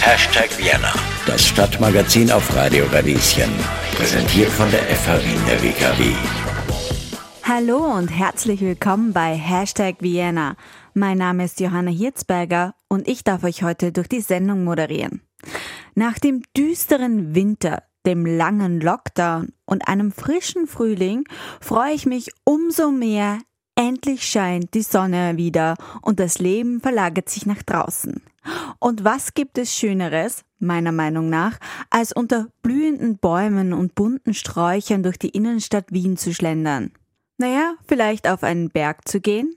Hashtag Vienna, das Stadtmagazin auf Radio Radieschen. Präsentiert von der FH Wien der WKW. Hallo und herzlich willkommen bei Hashtag Vienna. Mein Name ist Johanna Hirzberger und ich darf euch heute durch die Sendung moderieren. Nach dem düsteren Winter, dem langen Lockdown und einem frischen Frühling freue ich mich umso mehr, endlich scheint die Sonne wieder und das Leben verlagert sich nach draußen. Und was gibt es Schöneres, meiner Meinung nach, als unter blühenden Bäumen und bunten Sträuchern durch die Innenstadt Wien zu schlendern? Naja, vielleicht auf einen Berg zu gehen?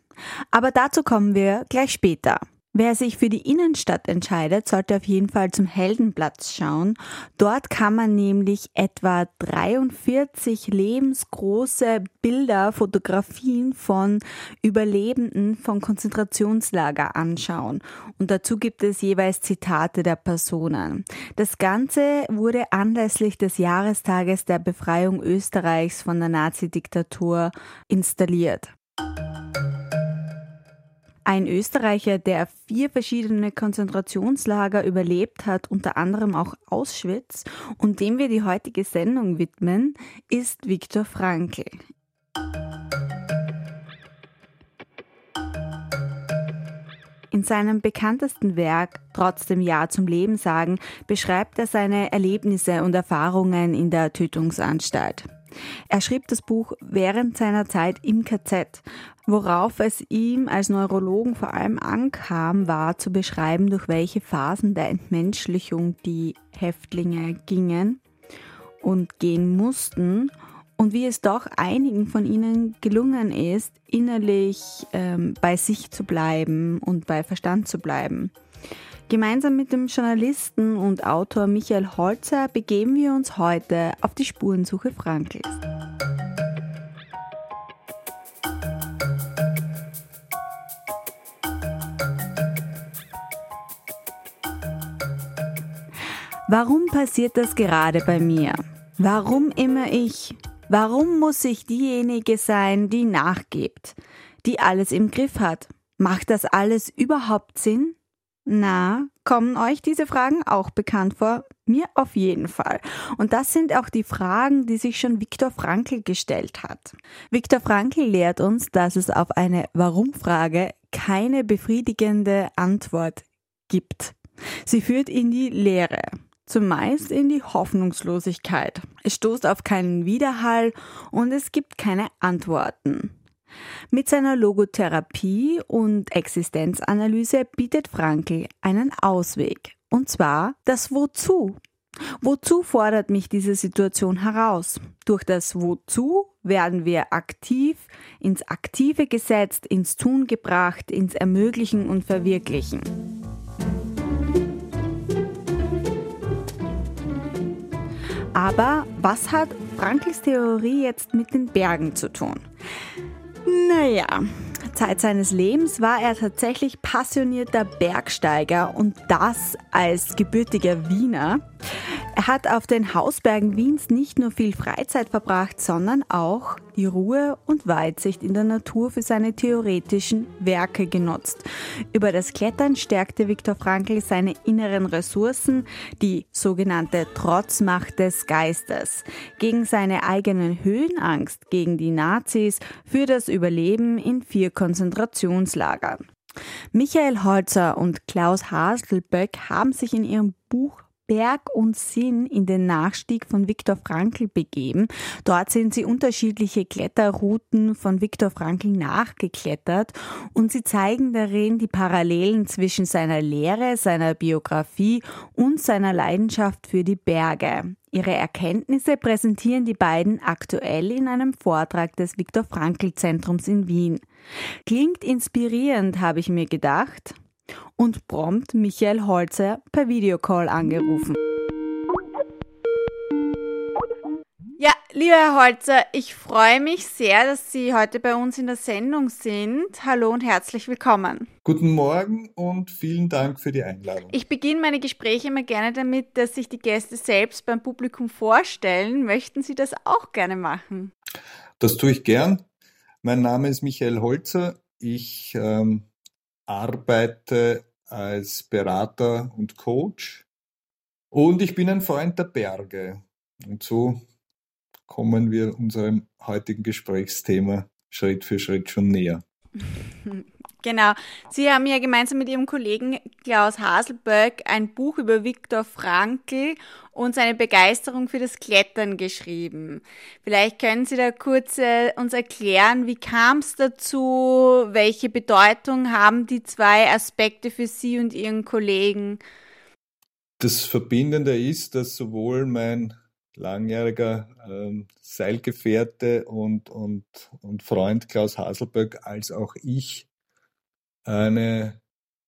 Aber dazu kommen wir gleich später. Wer sich für die Innenstadt entscheidet, sollte auf jeden Fall zum Heldenplatz schauen. Dort kann man nämlich etwa 43 lebensgroße Bilder, Fotografien von Überlebenden von Konzentrationslager anschauen. Und dazu gibt es jeweils Zitate der Personen. Das Ganze wurde anlässlich des Jahrestages der Befreiung Österreichs von der Nazidiktatur installiert. Ein Österreicher, der vier verschiedene Konzentrationslager überlebt hat, unter anderem auch Auschwitz, und dem wir die heutige Sendung widmen, ist Viktor Frankl. In seinem bekanntesten Werk Trotzdem Ja zum Leben sagen beschreibt er seine Erlebnisse und Erfahrungen in der Tötungsanstalt. Er schrieb das Buch während seiner Zeit im KZ. Worauf es ihm als Neurologen vor allem ankam, war zu beschreiben, durch welche Phasen der Entmenschlichung die Häftlinge gingen und gehen mussten und wie es doch einigen von ihnen gelungen ist, innerlich ähm, bei sich zu bleiben und bei Verstand zu bleiben. Gemeinsam mit dem Journalisten und Autor Michael Holzer begeben wir uns heute auf die Spurensuche Frankls. Warum passiert das gerade bei mir? Warum immer ich? Warum muss ich diejenige sein, die nachgibt, die alles im Griff hat? Macht das alles überhaupt Sinn? Na, kommen euch diese Fragen auch bekannt vor? Mir auf jeden Fall. Und das sind auch die Fragen, die sich schon Viktor Frankl gestellt hat. Viktor Frankl lehrt uns, dass es auf eine Warum-Frage keine befriedigende Antwort gibt. Sie führt in die Leere, zumeist in die Hoffnungslosigkeit. Es stoßt auf keinen Widerhall und es gibt keine Antworten. Mit seiner Logotherapie und Existenzanalyse bietet Frankl einen Ausweg, und zwar das Wozu. Wozu fordert mich diese Situation heraus? Durch das Wozu werden wir aktiv, ins Aktive gesetzt, ins Tun gebracht, ins Ermöglichen und Verwirklichen. Aber was hat Frankls Theorie jetzt mit den Bergen zu tun? Naja, Zeit seines Lebens war er tatsächlich passionierter Bergsteiger und das als gebürtiger Wiener. Er hat auf den Hausbergen Wiens nicht nur viel Freizeit verbracht, sondern auch die Ruhe und Weitsicht in der Natur für seine theoretischen Werke genutzt. Über das Klettern stärkte Viktor Frankl seine inneren Ressourcen, die sogenannte Trotzmacht des Geistes, gegen seine eigenen Höhenangst, gegen die Nazis, für das Überleben in vier Konzentrationslagern. Michael Holzer und Klaus Haselböck haben sich in ihrem Buch Berg und Sinn in den Nachstieg von Viktor Frankl begeben. Dort sind sie unterschiedliche Kletterrouten von Viktor Frankl nachgeklettert und sie zeigen darin die Parallelen zwischen seiner Lehre, seiner Biografie und seiner Leidenschaft für die Berge. Ihre Erkenntnisse präsentieren die beiden aktuell in einem Vortrag des Viktor Frankl Zentrums in Wien. Klingt inspirierend, habe ich mir gedacht und prompt Michael Holzer per Videocall angerufen. Ja, lieber Herr Holzer, ich freue mich sehr, dass Sie heute bei uns in der Sendung sind. Hallo und herzlich willkommen. Guten Morgen und vielen Dank für die Einladung. Ich beginne meine Gespräche immer gerne damit, dass sich die Gäste selbst beim Publikum vorstellen. Möchten Sie das auch gerne machen? Das tue ich gern. Mein Name ist Michael Holzer. Ich ähm, arbeite als Berater und Coach. Und ich bin ein Freund der Berge. Und so kommen wir unserem heutigen Gesprächsthema Schritt für Schritt schon näher. Genau. Sie haben ja gemeinsam mit Ihrem Kollegen Klaus Haselböck ein Buch über Viktor Frankl und seine Begeisterung für das Klettern geschrieben. Vielleicht können Sie da kurz äh, uns erklären, wie kam es dazu? Welche Bedeutung haben die zwei Aspekte für Sie und Ihren Kollegen? Das Verbindende ist, dass sowohl mein langjähriger ähm, Seilgefährte und, und, und Freund Klaus Haselböck als auch ich eine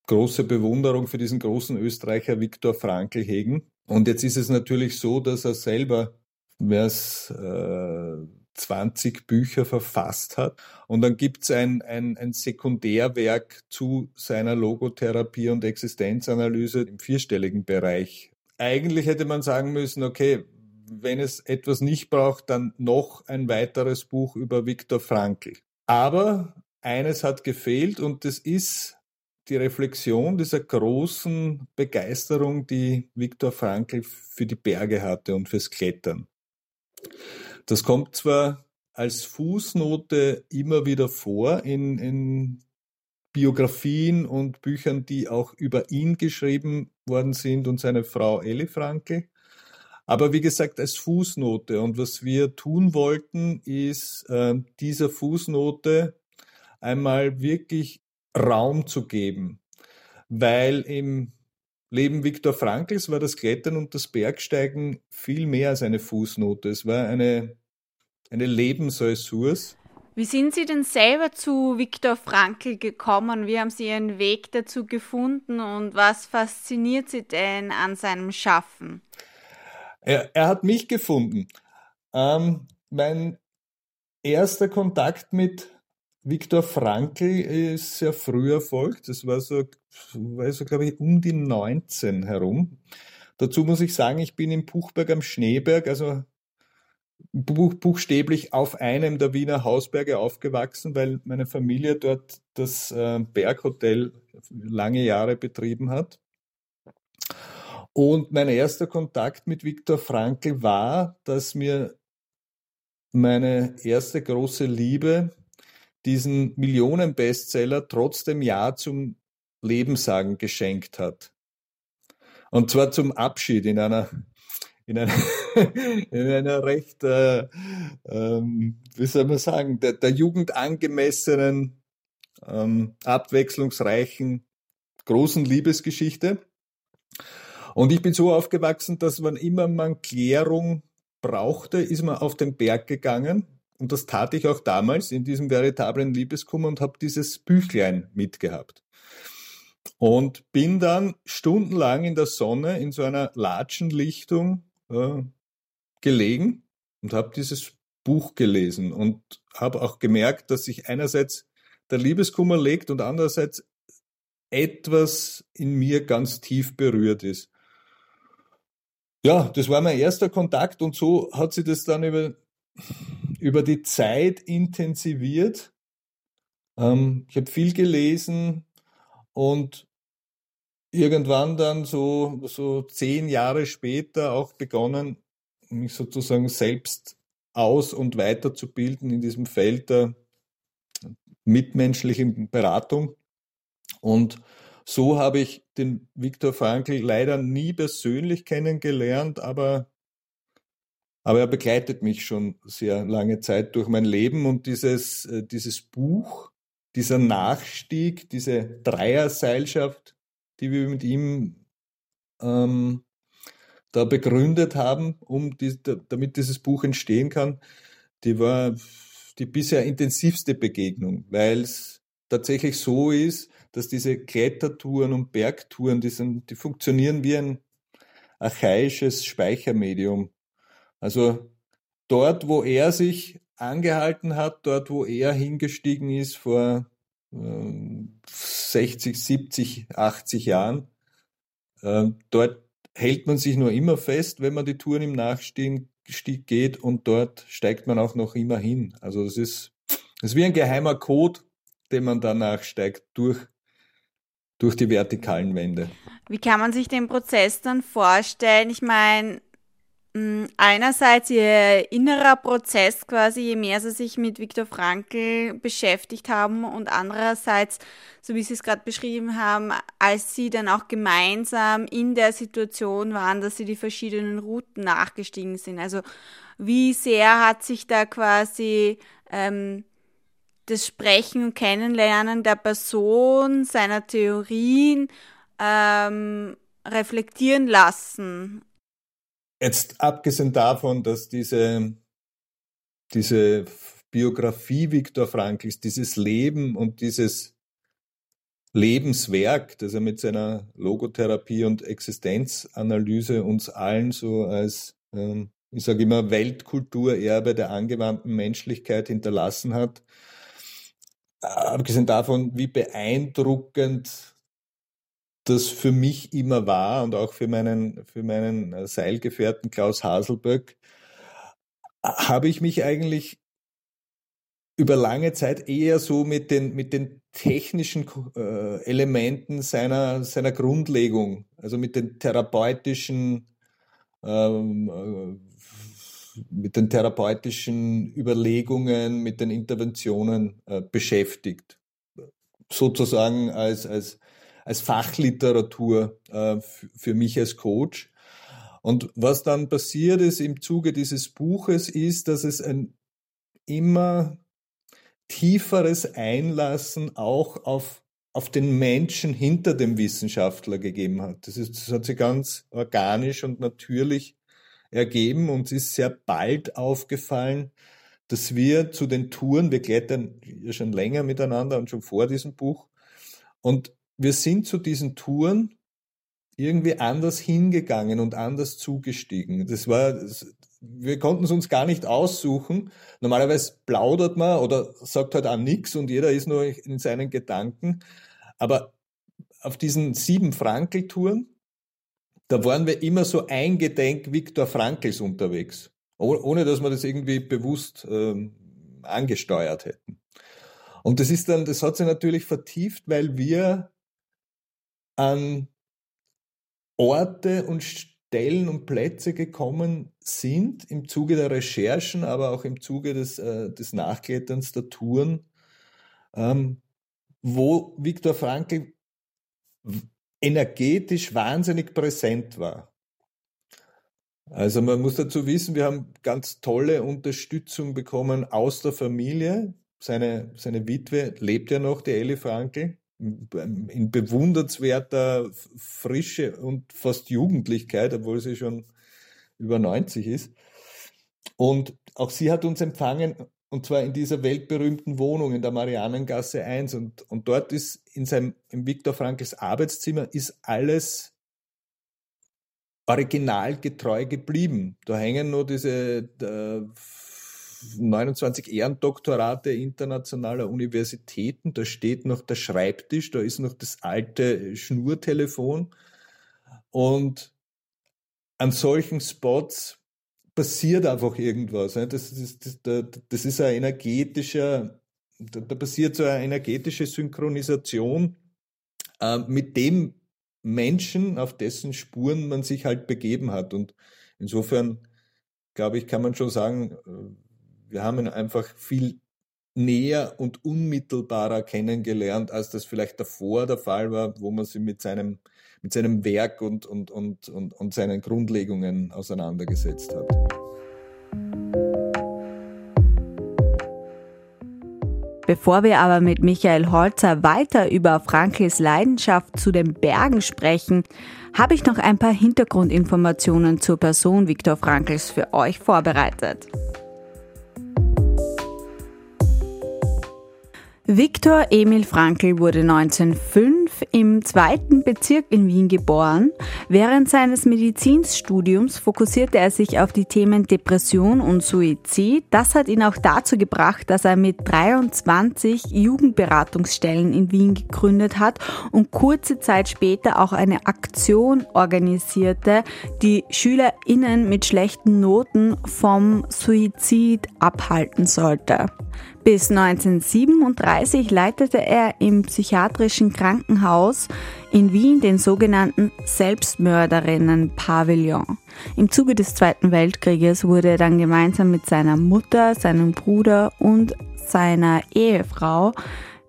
große Bewunderung für diesen großen Österreicher Viktor Frankl hegen. Und jetzt ist es natürlich so, dass er selber mehr als äh, 20 Bücher verfasst hat. Und dann gibt es ein, ein, ein Sekundärwerk zu seiner Logotherapie und Existenzanalyse im vierstelligen Bereich. Eigentlich hätte man sagen müssen, okay, wenn es etwas nicht braucht, dann noch ein weiteres Buch über Viktor Frankl. Aber eines hat gefehlt und das ist die Reflexion dieser großen Begeisterung, die Viktor Frankl für die Berge hatte und fürs Klettern. Das kommt zwar als Fußnote immer wieder vor in, in Biografien und Büchern, die auch über ihn geschrieben worden sind und seine Frau Elli Frankl. Aber wie gesagt, als Fußnote. Und was wir tun wollten, ist äh, dieser Fußnote einmal wirklich Raum zu geben. Weil im Leben Viktor Frankls war das Klettern und das Bergsteigen viel mehr als eine Fußnote. Es war eine, eine Lebensressource. Wie sind Sie denn selber zu Viktor Frankl gekommen? Wie haben Sie Ihren Weg dazu gefunden und was fasziniert Sie denn an seinem Schaffen? Er, er hat mich gefunden. Ähm, mein erster Kontakt mit Viktor Frankl ist sehr früh erfolgt. Das war so, war so glaube ich, um die 19 herum. Dazu muss ich sagen, ich bin in Buchberg am Schneeberg, also buch, buchstäblich auf einem der Wiener Hausberge aufgewachsen, weil meine Familie dort das äh, Berghotel lange Jahre betrieben hat. Und mein erster Kontakt mit Viktor Frankl war, dass mir meine erste große Liebe diesen Millionenbestseller trotzdem Ja zum Lebensagen geschenkt hat. Und zwar zum Abschied in einer, in einer, in einer recht, äh, ähm, wie soll man sagen, der, der Jugend angemessenen, ähm, abwechslungsreichen, großen Liebesgeschichte. Und ich bin so aufgewachsen, dass wann immer man Klärung brauchte, ist man auf den Berg gegangen und das tat ich auch damals in diesem veritablen Liebeskummer und habe dieses Büchlein mitgehabt. Und bin dann stundenlang in der Sonne in so einer Latschenlichtung äh, gelegen und habe dieses Buch gelesen und habe auch gemerkt, dass sich einerseits der Liebeskummer legt und andererseits etwas in mir ganz tief berührt ist. Ja, das war mein erster Kontakt und so hat sich das dann über über die Zeit intensiviert. Ähm, ich habe viel gelesen und irgendwann dann so, so zehn Jahre später auch begonnen, mich sozusagen selbst aus- und weiterzubilden in diesem Feld der mitmenschlichen Beratung. Und so habe ich den Viktor Frankl leider nie persönlich kennengelernt, aber aber er begleitet mich schon sehr lange Zeit durch mein Leben und dieses, äh, dieses Buch, dieser Nachstieg, diese Dreierseilschaft, die wir mit ihm ähm, da begründet haben, um die, damit dieses Buch entstehen kann, die war die bisher intensivste Begegnung, weil es tatsächlich so ist, dass diese Klettertouren und Bergtouren, die, sind, die funktionieren wie ein archaisches Speichermedium. Also dort, wo er sich angehalten hat, dort, wo er hingestiegen ist vor äh, 60, 70, 80 Jahren, äh, dort hält man sich nur immer fest, wenn man die Touren im Nachstieg geht und dort steigt man auch noch immer hin. Also das ist, das ist wie ein geheimer Code, den man da nachsteigt durch durch die vertikalen Wände. Wie kann man sich den Prozess dann vorstellen? Ich meine, einerseits ihr innerer Prozess quasi, je mehr sie sich mit Viktor Frankl beschäftigt haben und andererseits, so wie Sie es gerade beschrieben haben, als Sie dann auch gemeinsam in der Situation waren, dass Sie die verschiedenen Routen nachgestiegen sind. Also wie sehr hat sich da quasi ähm, das Sprechen und Kennenlernen der Person, seiner Theorien ähm, reflektieren lassen. Jetzt abgesehen davon, dass diese, diese Biografie Viktor Frankls, dieses Leben und dieses Lebenswerk, das er mit seiner Logotherapie und Existenzanalyse uns allen so als, ähm, ich sage immer, Weltkulturerbe der angewandten Menschlichkeit hinterlassen hat, abgesehen davon, wie beeindruckend das für mich immer war und auch für meinen, für meinen äh, Seilgefährten Klaus Haselböck, habe ich mich eigentlich über lange Zeit eher so mit den, mit den technischen äh, Elementen seiner, seiner Grundlegung, also mit den therapeutischen, ähm, äh, mit den therapeutischen Überlegungen, mit den Interventionen äh, beschäftigt. Sozusagen als, als als Fachliteratur äh, für mich als Coach. Und was dann passiert ist im Zuge dieses Buches, ist, dass es ein immer tieferes Einlassen auch auf, auf den Menschen hinter dem Wissenschaftler gegeben hat. Das, ist, das hat sich ganz organisch und natürlich ergeben und es ist sehr bald aufgefallen, dass wir zu den Touren, wir klettern ja schon länger miteinander und schon vor diesem Buch, und wir sind zu diesen Touren irgendwie anders hingegangen und anders zugestiegen. Das war, wir konnten es uns gar nicht aussuchen. Normalerweise plaudert man oder sagt halt auch nichts und jeder ist nur in seinen Gedanken. Aber auf diesen sieben Frankel-Touren, da waren wir immer so eingedenk Viktor Frankls unterwegs, ohne dass wir das irgendwie bewusst ähm, angesteuert hätten. Und das ist dann, das hat sich natürlich vertieft, weil wir an Orte und Stellen und Plätze gekommen sind im Zuge der Recherchen, aber auch im Zuge des, äh, des Nachkletterns der Touren, ähm, wo Viktor Frankl energetisch wahnsinnig präsent war. Also man muss dazu wissen, wir haben ganz tolle Unterstützung bekommen aus der Familie. Seine, seine Witwe lebt ja noch, die Ellie Frankl in bewundernswerter Frische und fast Jugendlichkeit, obwohl sie schon über 90 ist. Und auch sie hat uns empfangen, und zwar in dieser weltberühmten Wohnung in der Marianengasse 1. Und, und dort ist in seinem, im Viktor Frankls Arbeitszimmer ist alles originalgetreu geblieben. Da hängen nur diese 29 Ehrendoktorate internationaler Universitäten. Da steht noch der Schreibtisch, da ist noch das alte Schnurtelefon. Und an solchen Spots passiert einfach irgendwas. Das ist, das, das ist ein energetischer, da passiert so eine energetische Synchronisation äh, mit dem Menschen, auf dessen Spuren man sich halt begeben hat. Und insofern, glaube ich, kann man schon sagen, äh, wir haben ihn einfach viel näher und unmittelbarer kennengelernt, als das vielleicht davor der Fall war, wo man sich mit seinem, mit seinem Werk und, und, und, und, und seinen Grundlegungen auseinandergesetzt hat. Bevor wir aber mit Michael Holzer weiter über Frankls Leidenschaft zu den Bergen sprechen, habe ich noch ein paar Hintergrundinformationen zur Person Viktor Frankls für euch vorbereitet. Viktor Emil Frankl wurde 1905 im zweiten Bezirk in Wien geboren. Während seines Medizinstudiums fokussierte er sich auf die Themen Depression und Suizid. Das hat ihn auch dazu gebracht, dass er mit 23 Jugendberatungsstellen in Wien gegründet hat und kurze Zeit später auch eine Aktion organisierte, die SchülerInnen mit schlechten Noten vom Suizid abhalten sollte. Bis 1937 leitete er im psychiatrischen Krankenhaus in Wien den sogenannten Selbstmörderinnen-Pavillon. Im Zuge des Zweiten Weltkrieges wurde er dann gemeinsam mit seiner Mutter, seinem Bruder und seiner Ehefrau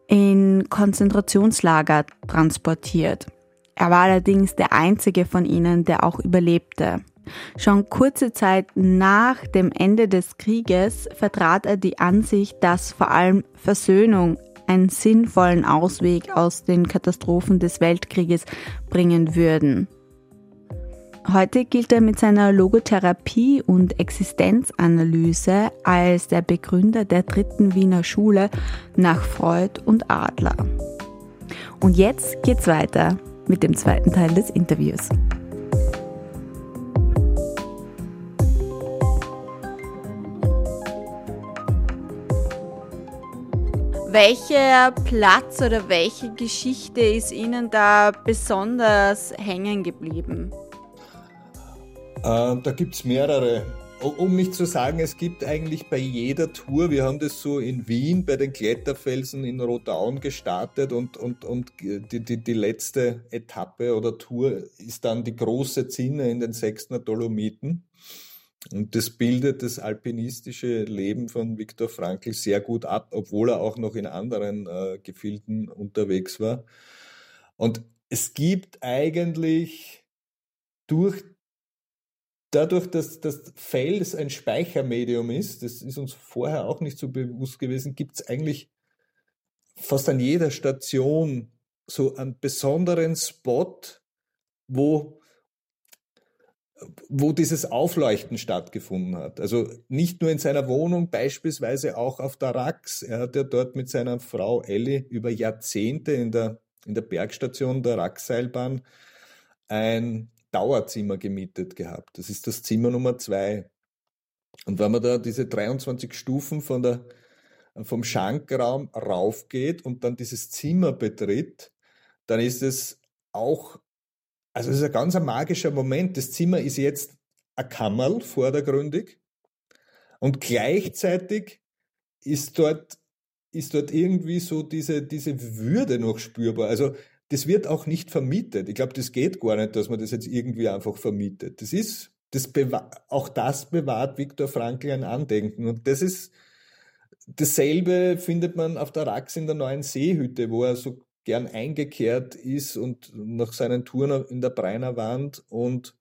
in Konzentrationslager transportiert. Er war allerdings der einzige von ihnen, der auch überlebte. Schon kurze Zeit nach dem Ende des Krieges vertrat er die Ansicht, dass vor allem Versöhnung einen sinnvollen Ausweg aus den Katastrophen des Weltkrieges bringen würden. Heute gilt er mit seiner Logotherapie und Existenzanalyse als der Begründer der dritten Wiener Schule nach Freud und Adler. Und jetzt geht's weiter mit dem zweiten Teil des Interviews. Welcher Platz oder welche Geschichte ist Ihnen da besonders hängen geblieben? Äh, da gibt es mehrere. Um nicht zu sagen, es gibt eigentlich bei jeder Tour, wir haben das so in Wien bei den Kletterfelsen in Rodaun gestartet und, und, und die, die, die letzte Etappe oder Tour ist dann die große Zinne in den Sechstner Dolomiten. Und das bildet das alpinistische Leben von Viktor Frankl sehr gut ab, obwohl er auch noch in anderen äh, Gefilden unterwegs war. Und es gibt eigentlich durch dadurch, dass das Fels ein Speichermedium ist, das ist uns vorher auch nicht so bewusst gewesen, gibt es eigentlich fast an jeder Station so einen besonderen Spot, wo wo dieses Aufleuchten stattgefunden hat. Also nicht nur in seiner Wohnung, beispielsweise auch auf der Rax. Er hat ja dort mit seiner Frau Ellie über Jahrzehnte in der, in der Bergstation der Rax-Seilbahn ein Dauerzimmer gemietet gehabt. Das ist das Zimmer Nummer zwei. Und wenn man da diese 23 Stufen von der, vom Schankraum raufgeht und dann dieses Zimmer betritt, dann ist es auch also es ist ein ganz ein magischer Moment. Das Zimmer ist jetzt ein Kammerl vordergründig und gleichzeitig ist dort, ist dort irgendwie so diese, diese Würde noch spürbar. Also das wird auch nicht vermietet. Ich glaube, das geht gar nicht, dass man das jetzt irgendwie einfach vermietet. Das ist, das auch das bewahrt Viktor Frankl ein Andenken. Und das ist, dasselbe findet man auf der Rax in der neuen Seehütte, wo er so gern eingekehrt ist und nach seinen Touren in der Breiner Wand und,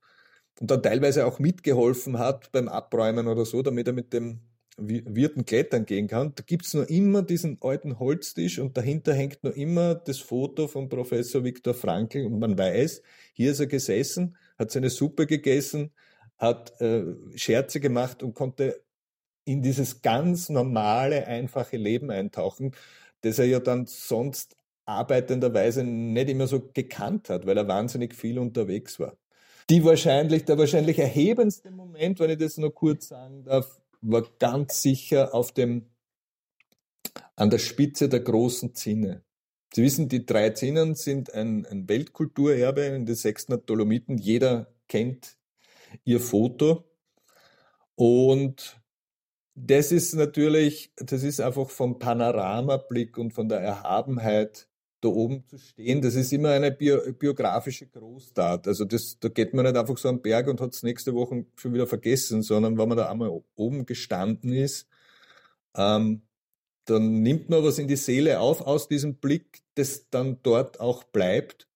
und dann teilweise auch mitgeholfen hat beim Abräumen oder so, damit er mit dem Wirten klettern gehen kann. Da gibt es noch immer diesen alten Holztisch und dahinter hängt noch immer das Foto von Professor Viktor Frankl und man weiß, hier ist er gesessen, hat seine Suppe gegessen, hat äh, Scherze gemacht und konnte in dieses ganz normale, einfache Leben eintauchen, das er ja dann sonst arbeitenderweise nicht immer so gekannt hat, weil er wahnsinnig viel unterwegs war. Die wahrscheinlich, der wahrscheinlich erhebendste Moment, wenn ich das noch kurz sagen darf, war ganz sicher auf dem, an der Spitze der großen Zinne. Sie wissen, die drei Zinnen sind ein, ein Weltkulturerbe in den sechsten Dolomiten. Jeder kennt ihr Foto. Und das ist natürlich, das ist einfach vom Panoramablick und von der Erhabenheit da oben zu stehen, das ist immer eine bio, biografische Großtat. Also das, da geht man nicht einfach so am Berg und hat es nächste Woche schon wieder vergessen, sondern wenn man da einmal oben gestanden ist, ähm, dann nimmt man was in die Seele auf aus diesem Blick, das dann dort auch bleibt.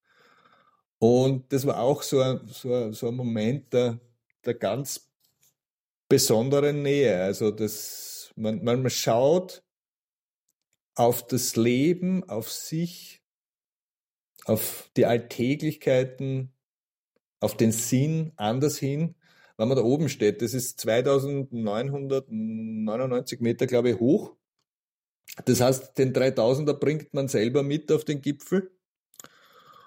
Und das war auch so ein, so ein, so ein Moment der, der ganz besonderen Nähe. Also das, man, man schaut auf das Leben, auf sich, auf die Alltäglichkeiten, auf den Sinn anders hin, wenn man da oben steht. Das ist 2999 Meter, glaube ich, hoch. Das heißt, den 3000er bringt man selber mit auf den Gipfel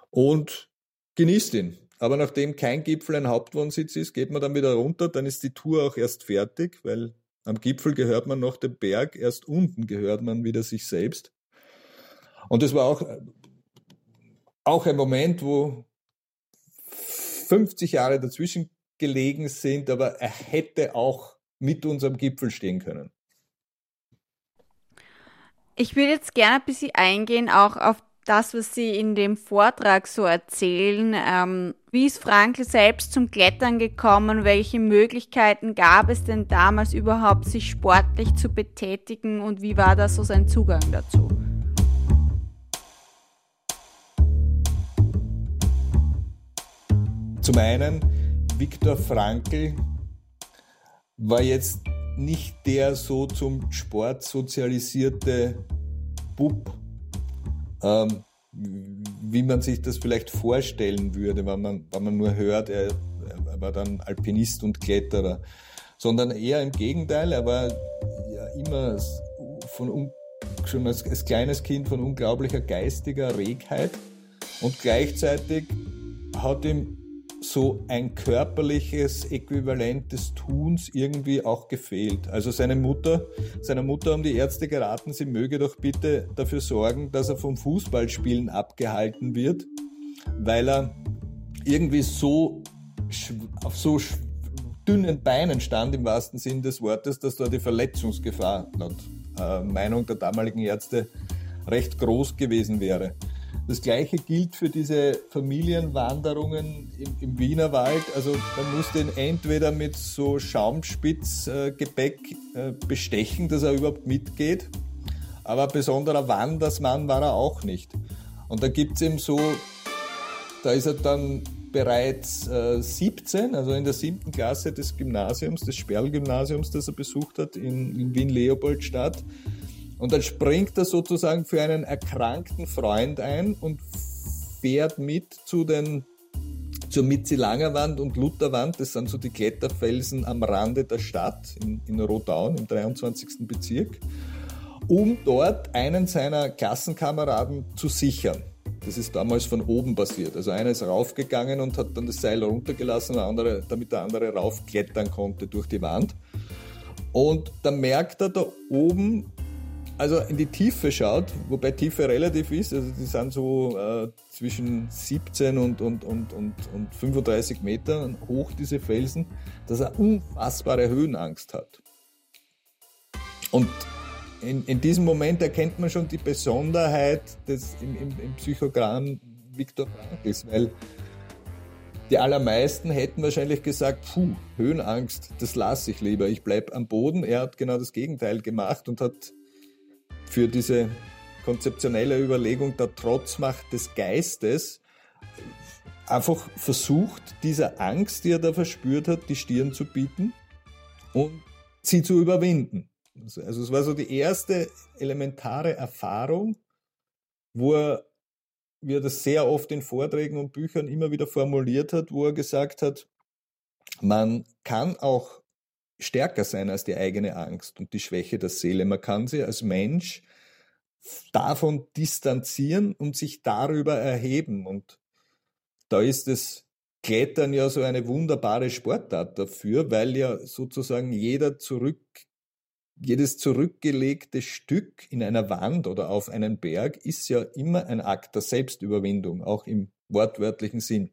und genießt ihn. Aber nachdem kein Gipfel ein Hauptwohnsitz ist, geht man dann wieder runter, dann ist die Tour auch erst fertig, weil am Gipfel gehört man noch dem Berg, erst unten gehört man wieder sich selbst. Und das war auch, auch ein Moment, wo 50 Jahre dazwischen gelegen sind, aber er hätte auch mit unserem Gipfel stehen können. Ich würde jetzt gerne ein bisschen eingehen, auch auf das, was Sie in dem Vortrag so erzählen. Ähm, wie ist Frankl selbst zum Klettern gekommen? Welche Möglichkeiten gab es denn damals überhaupt, sich sportlich zu betätigen und wie war da so sein Zugang dazu? Zum einen, Viktor Frankl war jetzt nicht der so zum Sport sozialisierte Bub, ähm, wie man sich das vielleicht vorstellen würde, wenn man, wenn man nur hört, er, er war dann Alpinist und Kletterer, sondern eher im Gegenteil, er war ja immer von, schon als, als kleines Kind von unglaublicher geistiger Regheit. Und gleichzeitig hat ihm so ein körperliches Äquivalent des Tuns irgendwie auch gefehlt. Also seine Mutter, seiner Mutter haben die Ärzte geraten, sie möge doch bitte dafür sorgen, dass er vom Fußballspielen abgehalten wird, weil er irgendwie so auf so dünnen Beinen stand im wahrsten Sinn des Wortes, dass da die Verletzungsgefahr laut äh, Meinung der damaligen Ärzte recht groß gewesen wäre. Das gleiche gilt für diese Familienwanderungen im, im Wiener Wald. Also man muss den entweder mit so Schaumspitzgepäck äh, bestechen, dass er überhaupt mitgeht. Aber besonderer Wandersmann war er auch nicht. Und da gibt es eben so, da ist er dann bereits äh, 17, also in der siebten Klasse des Gymnasiums, des Sperl-Gymnasiums, das er besucht hat in, in Wien-Leopoldstadt. Und dann springt er sozusagen für einen erkrankten Freund ein und fährt mit zu den zur Mitzilanger Wand und Lutherwand, das sind so die Kletterfelsen am Rande der Stadt in, in Rodaun im 23. Bezirk, um dort einen seiner Klassenkameraden zu sichern. Das ist damals von oben passiert. Also einer ist raufgegangen und hat dann das Seil runtergelassen, der andere, damit der andere raufklettern konnte durch die Wand. Und dann merkt er da oben, also in die Tiefe schaut, wobei Tiefe relativ ist, also die sind so äh, zwischen 17 und, und, und, und, und 35 Metern hoch, diese Felsen, dass er unfassbare Höhenangst hat. Und in, in diesem Moment erkennt man schon die Besonderheit des, im, im, im Psychogramm Viktor Frankls, weil die allermeisten hätten wahrscheinlich gesagt, puh, Höhenangst, das lasse ich lieber, ich bleibe am Boden. Er hat genau das Gegenteil gemacht und hat für diese konzeptionelle Überlegung der Trotzmacht des Geistes einfach versucht, dieser Angst, die er da verspürt hat, die Stirn zu bieten und sie zu überwinden. Also, es war so die erste elementare Erfahrung, wo er, wie er das sehr oft in Vorträgen und Büchern immer wieder formuliert hat, wo er gesagt hat, man kann auch stärker sein als die eigene Angst und die Schwäche der Seele. Man kann sie als Mensch davon distanzieren und sich darüber erheben. Und da ist das Klettern ja so eine wunderbare Sportart dafür, weil ja sozusagen jeder zurück, jedes zurückgelegte Stück in einer Wand oder auf einen Berg ist ja immer ein Akt der Selbstüberwindung, auch im wortwörtlichen Sinn.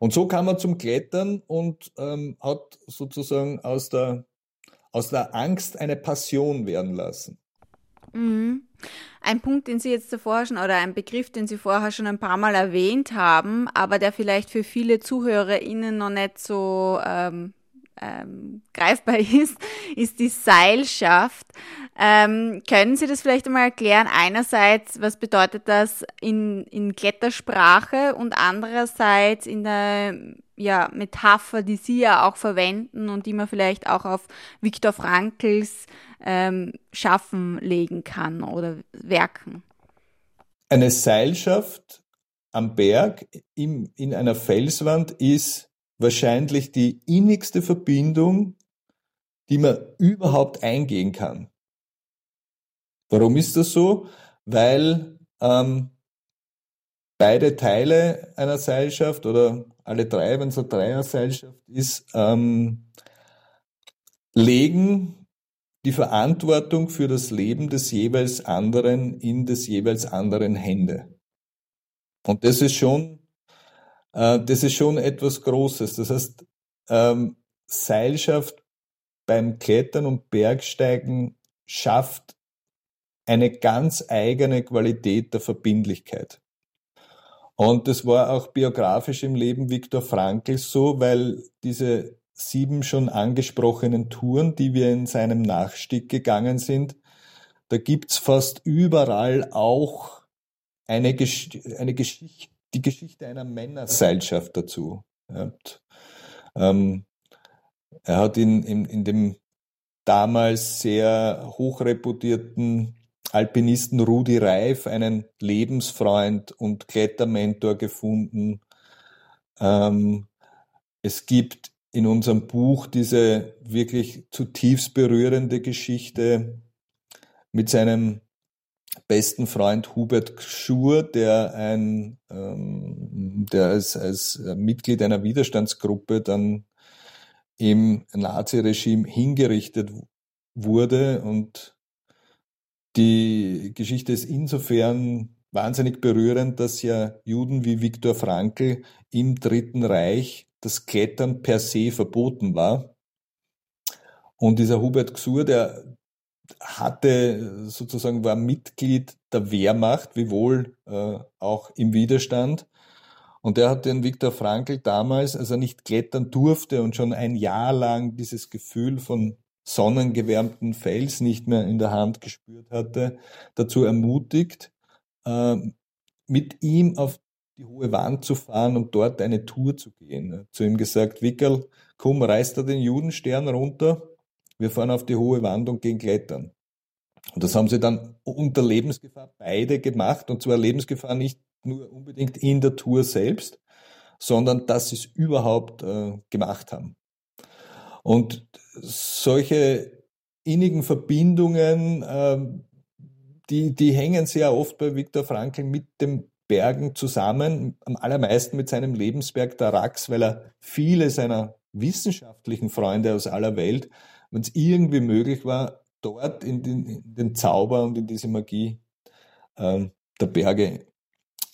Und so kam er zum Klettern und ähm, hat sozusagen aus der, aus der Angst eine Passion werden lassen. Mhm. Ein Punkt, den Sie jetzt davor schon, oder ein Begriff, den Sie vorher schon ein paar Mal erwähnt haben, aber der vielleicht für viele ZuhörerInnen noch nicht so ähm, ähm, greifbar ist, ist die Seilschaft. Ähm, können Sie das vielleicht einmal erklären? Einerseits, was bedeutet das in, in Klettersprache und andererseits in der ja, Metapher, die Sie ja auch verwenden und die man vielleicht auch auf Viktor Frankls ähm, Schaffen legen kann oder Werken? Eine Seilschaft am Berg im, in einer Felswand ist wahrscheinlich die innigste Verbindung, die man überhaupt eingehen kann. Warum ist das so? Weil ähm, beide Teile einer Seilschaft oder alle drei, wenn es eine Dreier-Seilschaft ist, ähm, legen die Verantwortung für das Leben des jeweils anderen in des jeweils anderen Hände. Und das ist schon das ist schon etwas Großes. Das heißt, ähm, Seilschaft beim Klettern und Bergsteigen schafft eine ganz eigene Qualität der Verbindlichkeit. Und das war auch biografisch im Leben Viktor Frankl so, weil diese sieben schon angesprochenen Touren, die wir in seinem Nachstieg gegangen sind, da gibt's fast überall auch eine, Gesch eine Geschichte, die Geschichte einer Männerseilschaft dazu. Ähm, er hat in, in, in dem damals sehr hochreputierten Alpinisten Rudi Reif einen Lebensfreund und Klettermentor gefunden. Ähm, es gibt in unserem Buch diese wirklich zutiefst berührende Geschichte mit seinem besten Freund Hubert Schur, der ein, ähm, der als, als Mitglied einer Widerstandsgruppe dann im Naziregime hingerichtet wurde und die Geschichte ist insofern wahnsinnig berührend, dass ja Juden wie Viktor Frankl im Dritten Reich das Klettern per se verboten war. Und dieser Hubert Gsur, der hatte sozusagen, war Mitglied der Wehrmacht, wiewohl äh, auch im Widerstand. Und der hat den Viktor Frankl damals, als er nicht klettern durfte und schon ein Jahr lang dieses Gefühl von sonnengewärmten Fels nicht mehr in der Hand gespürt hatte, dazu ermutigt, äh, mit ihm auf die hohe Wand zu fahren und dort eine Tour zu gehen. Er zu ihm gesagt, Wickel, komm, reiß da den Judenstern runter, wir fahren auf die hohe Wand und gehen klettern. Und das haben sie dann unter Lebensgefahr beide gemacht, und zwar Lebensgefahr nicht nur unbedingt in der Tour selbst, sondern dass sie es überhaupt äh, gemacht haben. Und solche innigen Verbindungen, ähm, die, die hängen sehr oft bei Viktor Frankl mit dem Bergen zusammen, am allermeisten mit seinem Lebensberg der Rax, weil er viele seiner wissenschaftlichen Freunde aus aller Welt, wenn es irgendwie möglich war, dort in den, in den, Zauber und in diese Magie ähm, der Berge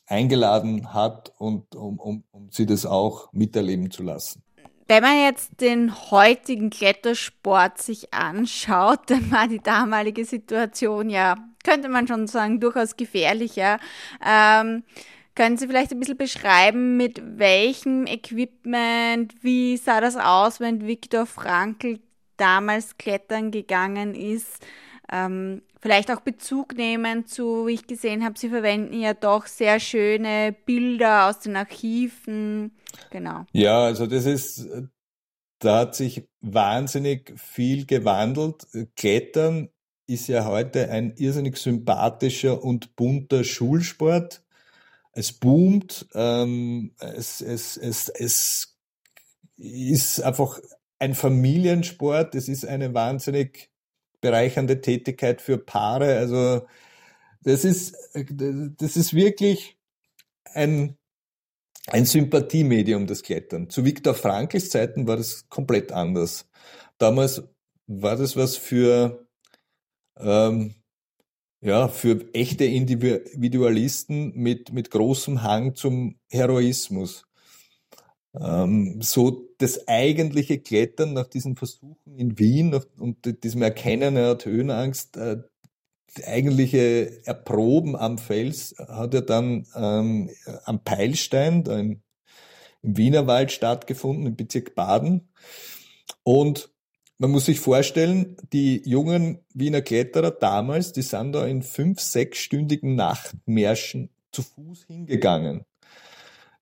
eingeladen hat und um, um, um sie das auch miterleben zu lassen. Wenn man jetzt den heutigen Klettersport sich anschaut, dann war die damalige Situation ja, könnte man schon sagen, durchaus gefährlicher. Ähm, können Sie vielleicht ein bisschen beschreiben, mit welchem Equipment, wie sah das aus, wenn Viktor Frankl damals klettern gegangen ist? Ähm, vielleicht auch Bezug nehmen zu, wie ich gesehen habe, Sie verwenden ja doch sehr schöne Bilder aus den Archiven. Genau. Ja, also das ist, da hat sich wahnsinnig viel gewandelt. Klettern ist ja heute ein irrsinnig sympathischer und bunter Schulsport. Es boomt, ähm, es, es, es, es ist einfach ein Familiensport, es ist eine wahnsinnig bereichernde Tätigkeit für Paare. Also das ist, das ist wirklich ein, ein Sympathiemedium, das Klettern. Zu Viktor Frankls Zeiten war das komplett anders. Damals war das was für, ähm, ja, für echte Individualisten mit, mit großem Hang zum Heroismus. Ähm, so das eigentliche Klettern nach diesen Versuchen in Wien und diesem Erkennen, er hat Höhenangst, äh, eigentliche Erproben am Fels hat er dann ähm, am Peilstein, da im, im Wienerwald stattgefunden, im Bezirk Baden. Und man muss sich vorstellen, die jungen Wiener Kletterer damals, die sind da in fünf, sechsstündigen Nachtmärschen zu Fuß hingegangen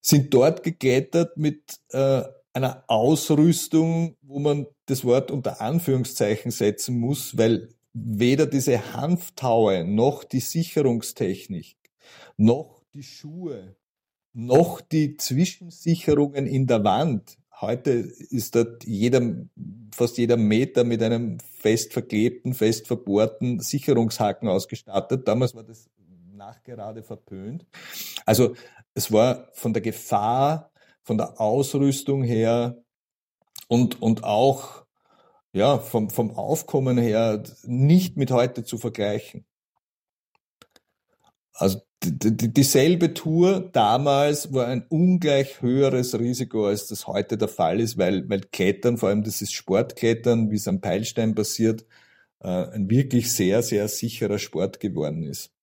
sind dort geklettert mit äh, einer Ausrüstung, wo man das Wort unter Anführungszeichen setzen muss, weil weder diese Hanftaue noch die Sicherungstechnik noch die Schuhe noch die Zwischensicherungen in der Wand. Heute ist dort jeder, fast jeder Meter mit einem fest verklebten, fest verbohrten Sicherungshaken ausgestattet. Damals war das nachgerade verpönt. Also es war von der Gefahr, von der Ausrüstung her und, und auch ja, vom, vom Aufkommen her nicht mit heute zu vergleichen. Also dieselbe Tour damals war ein ungleich höheres Risiko, als das heute der Fall ist, weil, weil Klettern, vor allem das ist Sportklettern, wie es am Peilstein passiert, äh, ein wirklich sehr, sehr sicherer Sport geworden ist.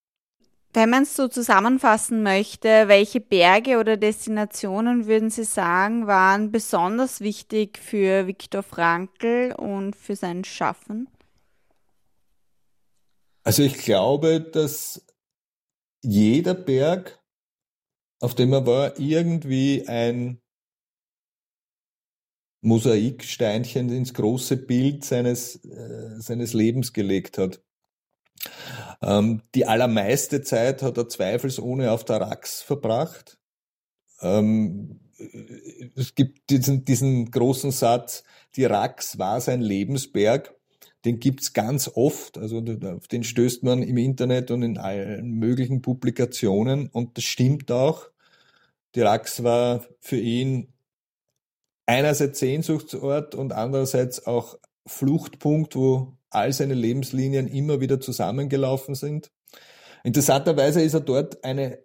Wenn man es so zusammenfassen möchte, welche Berge oder Destinationen würden Sie sagen, waren besonders wichtig für Viktor Frankl und für sein Schaffen? Also ich glaube, dass jeder Berg, auf dem er war, irgendwie ein Mosaiksteinchen ins große Bild seines, äh, seines Lebens gelegt hat. Ähm, die allermeiste Zeit hat er zweifelsohne auf der Rax verbracht. Ähm, es gibt diesen, diesen großen Satz, die Rax war sein Lebensberg. Den gibt's ganz oft, also auf den stößt man im Internet und in allen möglichen Publikationen und das stimmt auch. Die Rax war für ihn einerseits Sehnsuchtsort und andererseits auch Fluchtpunkt, wo all seine Lebenslinien immer wieder zusammengelaufen sind. Interessanterweise ist er dort eine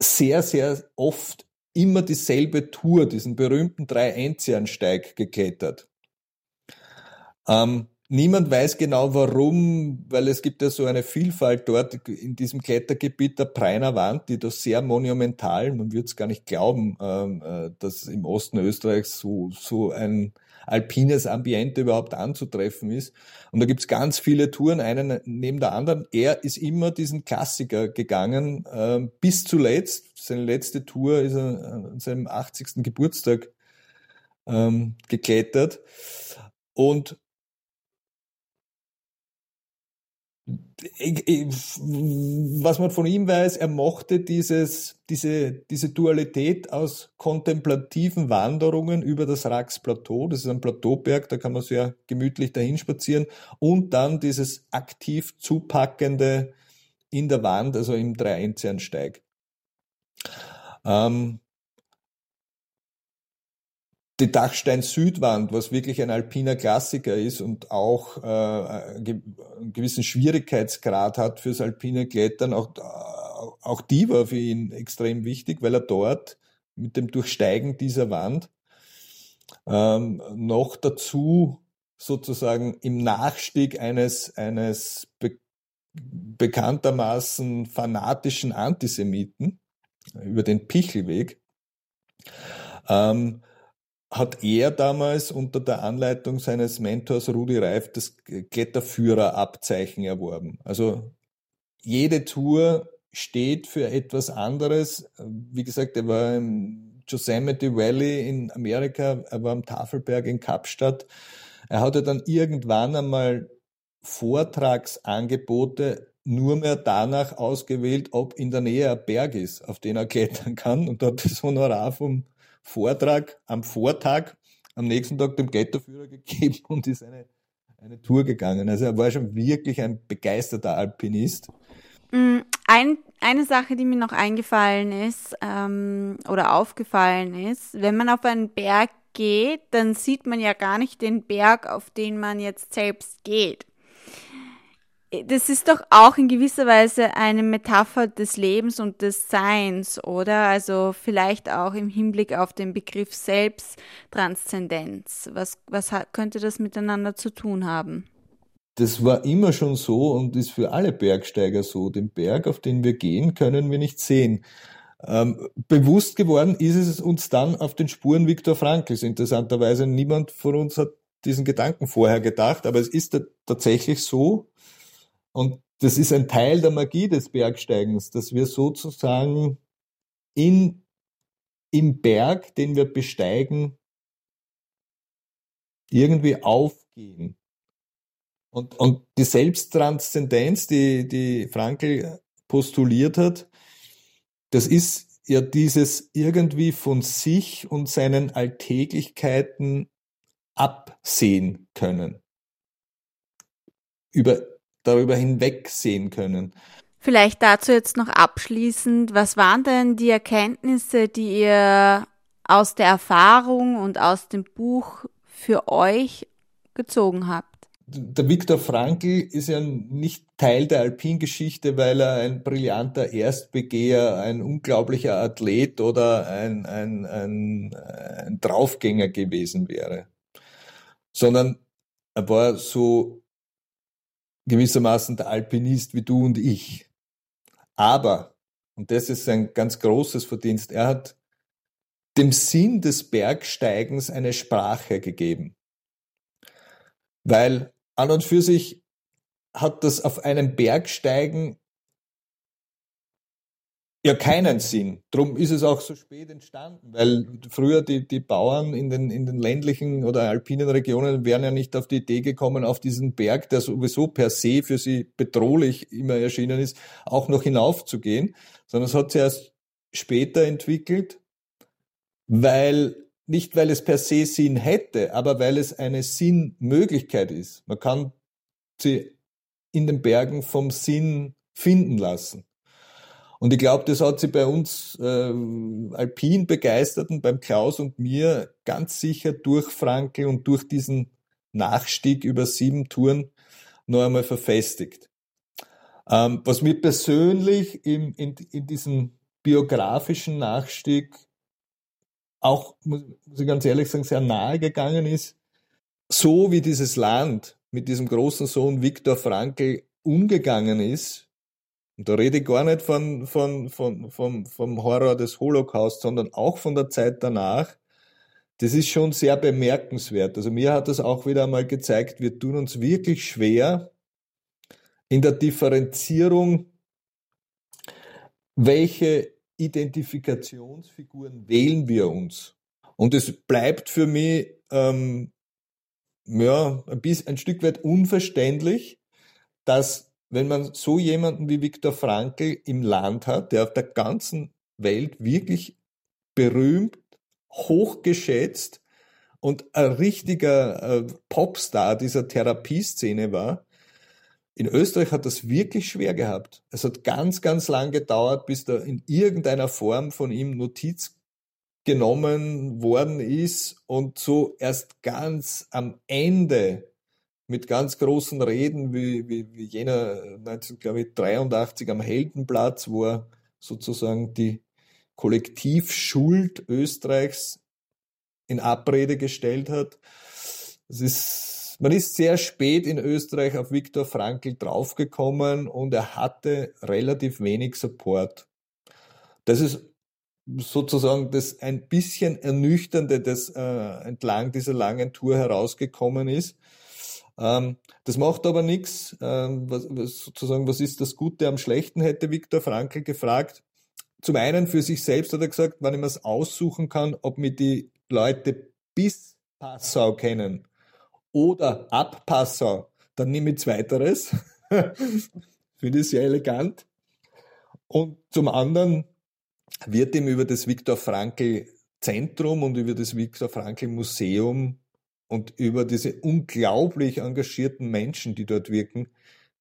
sehr, sehr oft immer dieselbe Tour, diesen berühmten Drei-Enzian-Steig geklettert. Ähm, Niemand weiß genau warum, weil es gibt ja so eine Vielfalt dort in diesem Klettergebiet der Preiner Wand, die da sehr monumental, man würde es gar nicht glauben, ähm, äh, dass im Osten Österreichs so, so ein alpines Ambiente überhaupt anzutreffen ist. Und da gibt es ganz viele Touren, einen neben der anderen. Er ist immer diesen Klassiker gegangen, äh, bis zuletzt. Seine letzte Tour ist er an seinem 80. Geburtstag ähm, geklettert. Und was man von ihm weiß, er mochte dieses, diese, diese Dualität aus kontemplativen Wanderungen über das Rax-Plateau, das ist ein Plateauberg, da kann man sehr gemütlich dahin spazieren, und dann dieses aktiv zupackende in der Wand, also im Dreienziansteig. Ähm, die Dachstein-Südwand, was wirklich ein alpiner Klassiker ist und auch äh, einen gewissen Schwierigkeitsgrad hat fürs alpine Klettern, auch, auch die war für ihn extrem wichtig, weil er dort mit dem Durchsteigen dieser Wand ähm, noch dazu sozusagen im Nachstieg eines, eines be bekanntermaßen fanatischen Antisemiten über den Pichelweg ähm, hat er damals unter der Anleitung seines Mentors Rudi Reif das Kletterführerabzeichen erworben. Also jede Tour steht für etwas anderes. Wie gesagt, er war im Yosemite Valley in Amerika, er war am Tafelberg in Kapstadt. Er hatte dann irgendwann einmal Vortragsangebote nur mehr danach ausgewählt, ob in der Nähe ein Berg ist, auf den er klettern kann und hat das Honorar vom Vortrag am Vortag, am nächsten Tag dem Kletterführer gegeben und ist eine, eine Tour gegangen. Also er war schon wirklich ein begeisterter Alpinist. Mm, ein, eine Sache, die mir noch eingefallen ist ähm, oder aufgefallen ist, wenn man auf einen Berg geht, dann sieht man ja gar nicht den Berg, auf den man jetzt selbst geht das ist doch auch in gewisser Weise eine Metapher des Lebens und des Seins, oder? Also vielleicht auch im Hinblick auf den Begriff Selbsttranszendenz. Was, was könnte das miteinander zu tun haben? Das war immer schon so und ist für alle Bergsteiger so. Den Berg, auf den wir gehen, können wir nicht sehen. Ähm, bewusst geworden ist es uns dann auf den Spuren Viktor Frankls. Interessanterweise niemand von uns hat diesen Gedanken vorher gedacht, aber es ist tatsächlich so, und das ist ein Teil der Magie des Bergsteigens, dass wir sozusagen in, im Berg, den wir besteigen, irgendwie aufgehen. Und, und die Selbsttranszendenz, die, die Frankl postuliert hat, das ist ja dieses irgendwie von sich und seinen Alltäglichkeiten absehen können. Über darüber hinwegsehen können. Vielleicht dazu jetzt noch abschließend, was waren denn die Erkenntnisse, die ihr aus der Erfahrung und aus dem Buch für euch gezogen habt? Der Viktor Frankl ist ja nicht Teil der Alpingeschichte, weil er ein brillanter Erstbegeher, ein unglaublicher Athlet oder ein, ein, ein, ein Draufgänger gewesen wäre, sondern er war so gewissermaßen der Alpinist wie du und ich. Aber, und das ist ein ganz großes Verdienst, er hat dem Sinn des Bergsteigens eine Sprache gegeben. Weil an und für sich hat das auf einem Bergsteigen ja keinen Sinn. Drum ist es auch so spät entstanden, weil früher die, die Bauern in den, in den ländlichen oder alpinen Regionen wären ja nicht auf die Idee gekommen, auf diesen Berg, der sowieso per se für sie bedrohlich immer erschienen ist, auch noch hinaufzugehen, sondern es hat sich erst später entwickelt, weil nicht weil es per se Sinn hätte, aber weil es eine Sinnmöglichkeit ist. Man kann sie in den Bergen vom Sinn finden lassen. Und ich glaube, das hat sie bei uns äh, alpin Begeisterten, beim Klaus und mir ganz sicher durch Frankel und durch diesen Nachstieg über sieben Touren noch einmal verfestigt. Ähm, was mir persönlich in, in, in diesem biografischen Nachstieg auch, muss, muss ich ganz ehrlich sagen, sehr nahe gegangen ist, so wie dieses Land mit diesem großen Sohn Viktor Frankl umgegangen ist, und da rede ich gar nicht von, von, von, vom, vom Horror des Holocaust, sondern auch von der Zeit danach. Das ist schon sehr bemerkenswert. Also mir hat das auch wieder einmal gezeigt, wir tun uns wirklich schwer in der Differenzierung, welche Identifikationsfiguren wählen wir uns. Und es bleibt für mich ähm, ja, ein, bisschen, ein Stück weit unverständlich, dass wenn man so jemanden wie Viktor Frankl im Land hat, der auf der ganzen Welt wirklich berühmt, hochgeschätzt und ein richtiger äh, Popstar dieser Therapieszene war, in Österreich hat das wirklich schwer gehabt. Es hat ganz, ganz lang gedauert, bis da in irgendeiner Form von ihm Notiz genommen worden ist und so erst ganz am Ende mit ganz großen Reden wie, wie, wie jener 1983 am Heldenplatz, wo er sozusagen die Kollektivschuld Österreichs in Abrede gestellt hat. Es ist, man ist sehr spät in Österreich auf Viktor Frankl draufgekommen und er hatte relativ wenig Support. Das ist sozusagen das ein bisschen ernüchternde, das äh, entlang dieser langen Tour herausgekommen ist. Ähm, das macht aber nichts. Ähm, sozusagen, was ist das Gute am Schlechten, hätte Viktor Frankl gefragt. Zum einen für sich selbst hat er gesagt, wenn ich mir es aussuchen kann, ob mir die Leute bis Passau kennen oder ab Passau, dann nehme ich zweiteres. Finde ich sehr elegant. Und zum anderen wird ihm über das Viktor Frankl Zentrum und über das Viktor Frankl Museum und über diese unglaublich engagierten Menschen, die dort wirken,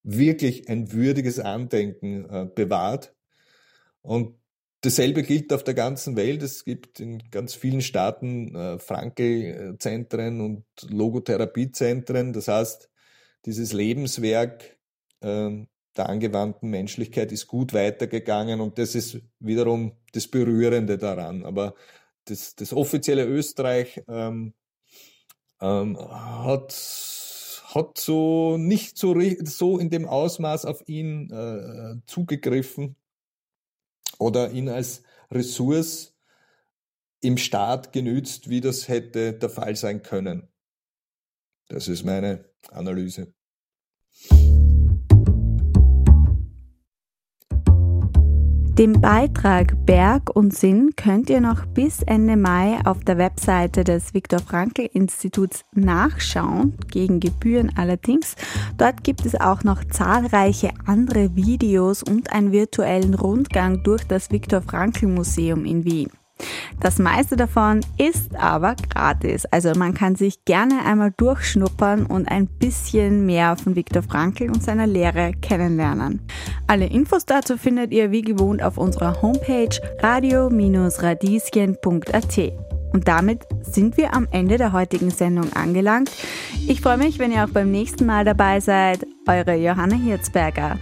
wirklich ein würdiges Andenken äh, bewahrt. Und dasselbe gilt auf der ganzen Welt. Es gibt in ganz vielen Staaten äh, Frankel-Zentren und Logotherapiezentren. Das heißt, dieses Lebenswerk äh, der angewandten Menschlichkeit ist gut weitergegangen und das ist wiederum das Berührende daran. Aber das, das offizielle Österreich ähm, ähm, hat, hat so nicht so, so in dem Ausmaß auf ihn äh, zugegriffen oder ihn als Ressource im Staat genützt, wie das hätte der Fall sein können. Das ist meine Analyse. Den Beitrag Berg und Sinn könnt ihr noch bis Ende Mai auf der Webseite des Viktor Frankl Instituts nachschauen, gegen Gebühren allerdings. Dort gibt es auch noch zahlreiche andere Videos und einen virtuellen Rundgang durch das Viktor Frankl Museum in Wien. Das meiste davon ist aber gratis, also man kann sich gerne einmal durchschnuppern und ein bisschen mehr von Viktor Frankl und seiner Lehre kennenlernen. Alle Infos dazu findet ihr wie gewohnt auf unserer Homepage radio-radieschen.at. Und damit sind wir am Ende der heutigen Sendung angelangt. Ich freue mich, wenn ihr auch beim nächsten Mal dabei seid. Eure Johanna Hirzberger.